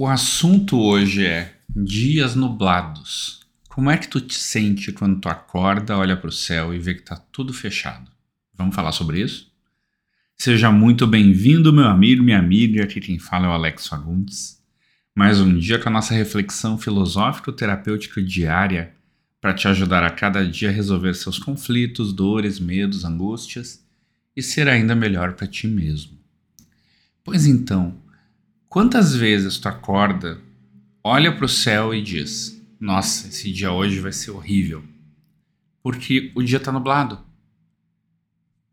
O assunto hoje é dias nublados. Como é que tu te sente quando tu acorda, olha para o céu e vê que tá tudo fechado? Vamos falar sobre isso? Seja muito bem-vindo, meu amigo, minha amiga. Aqui quem fala é o Alex Fagundes. Mais um dia com a nossa reflexão filosófico-terapêutica diária para te ajudar a cada dia a resolver seus conflitos, dores, medos, angústias e ser ainda melhor para ti mesmo. Pois então, Quantas vezes tu acorda, olha para o céu e diz: Nossa, esse dia hoje vai ser horrível, porque o dia está nublado.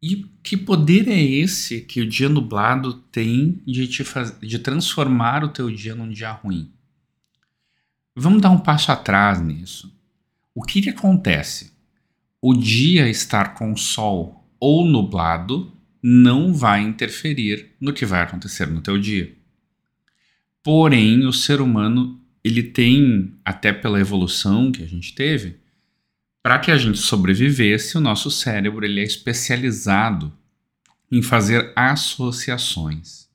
E que poder é esse que o dia nublado tem de, te faz... de transformar o teu dia num dia ruim? Vamos dar um passo atrás nisso. O que, que acontece? O dia estar com sol ou nublado não vai interferir no que vai acontecer no teu dia. Porém, o ser humano, ele tem, até pela evolução que a gente teve, para que a gente sobrevivesse, o nosso cérebro ele é especializado em fazer associações.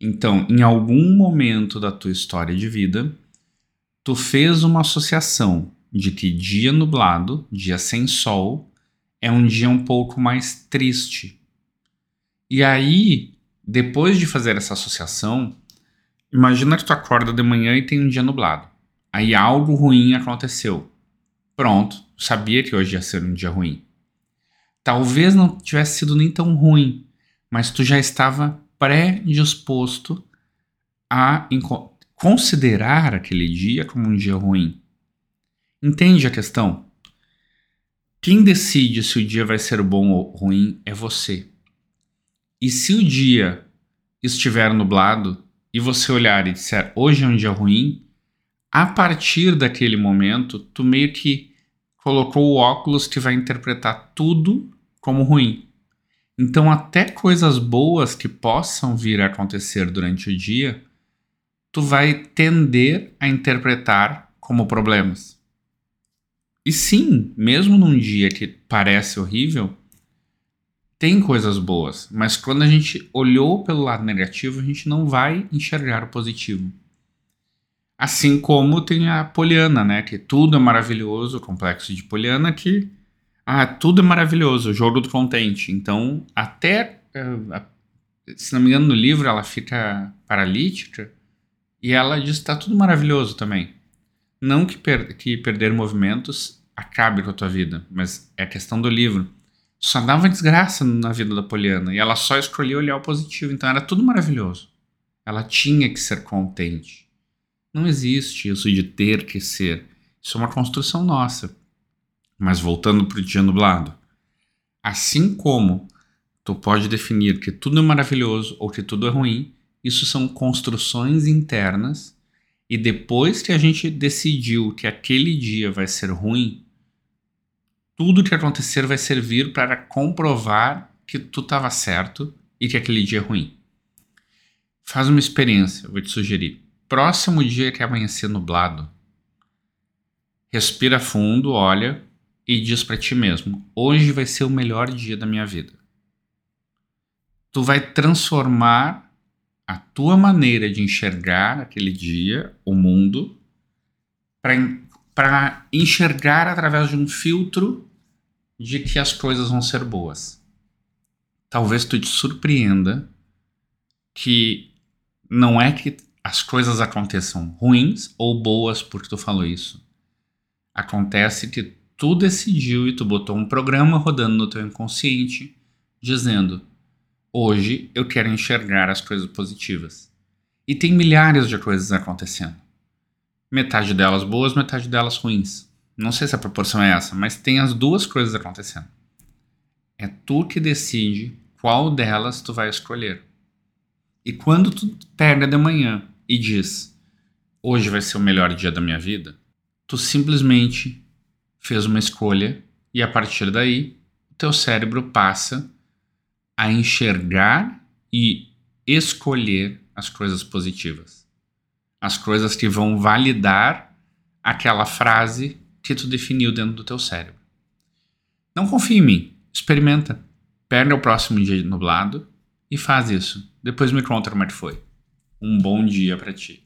Então, em algum momento da tua história de vida, tu fez uma associação de que dia nublado, dia sem sol, é um dia um pouco mais triste. E aí, depois de fazer essa associação, Imagina que tu acorda de manhã e tem um dia nublado. Aí algo ruim aconteceu. Pronto, sabia que hoje ia ser um dia ruim. Talvez não tivesse sido nem tão ruim, mas tu já estava predisposto a considerar aquele dia como um dia ruim. Entende a questão? Quem decide se o dia vai ser bom ou ruim é você. E se o dia estiver nublado, e você olhar e disser hoje é um dia ruim, a partir daquele momento, tu meio que colocou o óculos que vai interpretar tudo como ruim. Então, até coisas boas que possam vir a acontecer durante o dia, tu vai tender a interpretar como problemas. E sim, mesmo num dia que parece horrível, tem coisas boas, mas quando a gente olhou pelo lado negativo, a gente não vai enxergar o positivo. Assim como tem a Poliana, né? Que tudo é maravilhoso, o complexo de Poliana, que ah, tudo é maravilhoso, o jogo do contente. Então, até, eh, se não me engano, no livro ela fica paralítica e ela diz que está tudo maravilhoso também. Não que, per que perder movimentos acabe com a tua vida, mas é questão do livro só dava desgraça na vida da Poliana e ela só escolhia olhar o positivo, então era tudo maravilhoso. Ela tinha que ser contente. Não existe isso de ter que ser. Isso é uma construção nossa. Mas voltando para o dia nublado, assim como tu pode definir que tudo é maravilhoso ou que tudo é ruim, isso são construções internas e depois que a gente decidiu que aquele dia vai ser ruim, tudo que acontecer vai servir para comprovar que tu estava certo e que aquele dia é ruim. Faz uma experiência, vou te sugerir. Próximo dia que amanhecer nublado, respira fundo, olha e diz para ti mesmo: hoje vai ser o melhor dia da minha vida. Tu vai transformar a tua maneira de enxergar aquele dia, o mundo, para para enxergar através de um filtro de que as coisas vão ser boas. Talvez tu te surpreenda que não é que as coisas aconteçam ruins ou boas porque tu falou isso. Acontece que tu decidiu e tu botou um programa rodando no teu inconsciente dizendo: hoje eu quero enxergar as coisas positivas. E tem milhares de coisas acontecendo. Metade delas boas, metade delas ruins. Não sei se a proporção é essa, mas tem as duas coisas acontecendo. É tu que decide qual delas tu vai escolher. E quando tu pega de manhã e diz: "Hoje vai ser o melhor dia da minha vida", tu simplesmente fez uma escolha e a partir daí o teu cérebro passa a enxergar e escolher as coisas positivas as coisas que vão validar aquela frase que tu definiu dentro do teu cérebro. Não confie em mim, experimenta. Pega o próximo dia nublado e faz isso. Depois me conta como é que foi. Um bom dia para ti.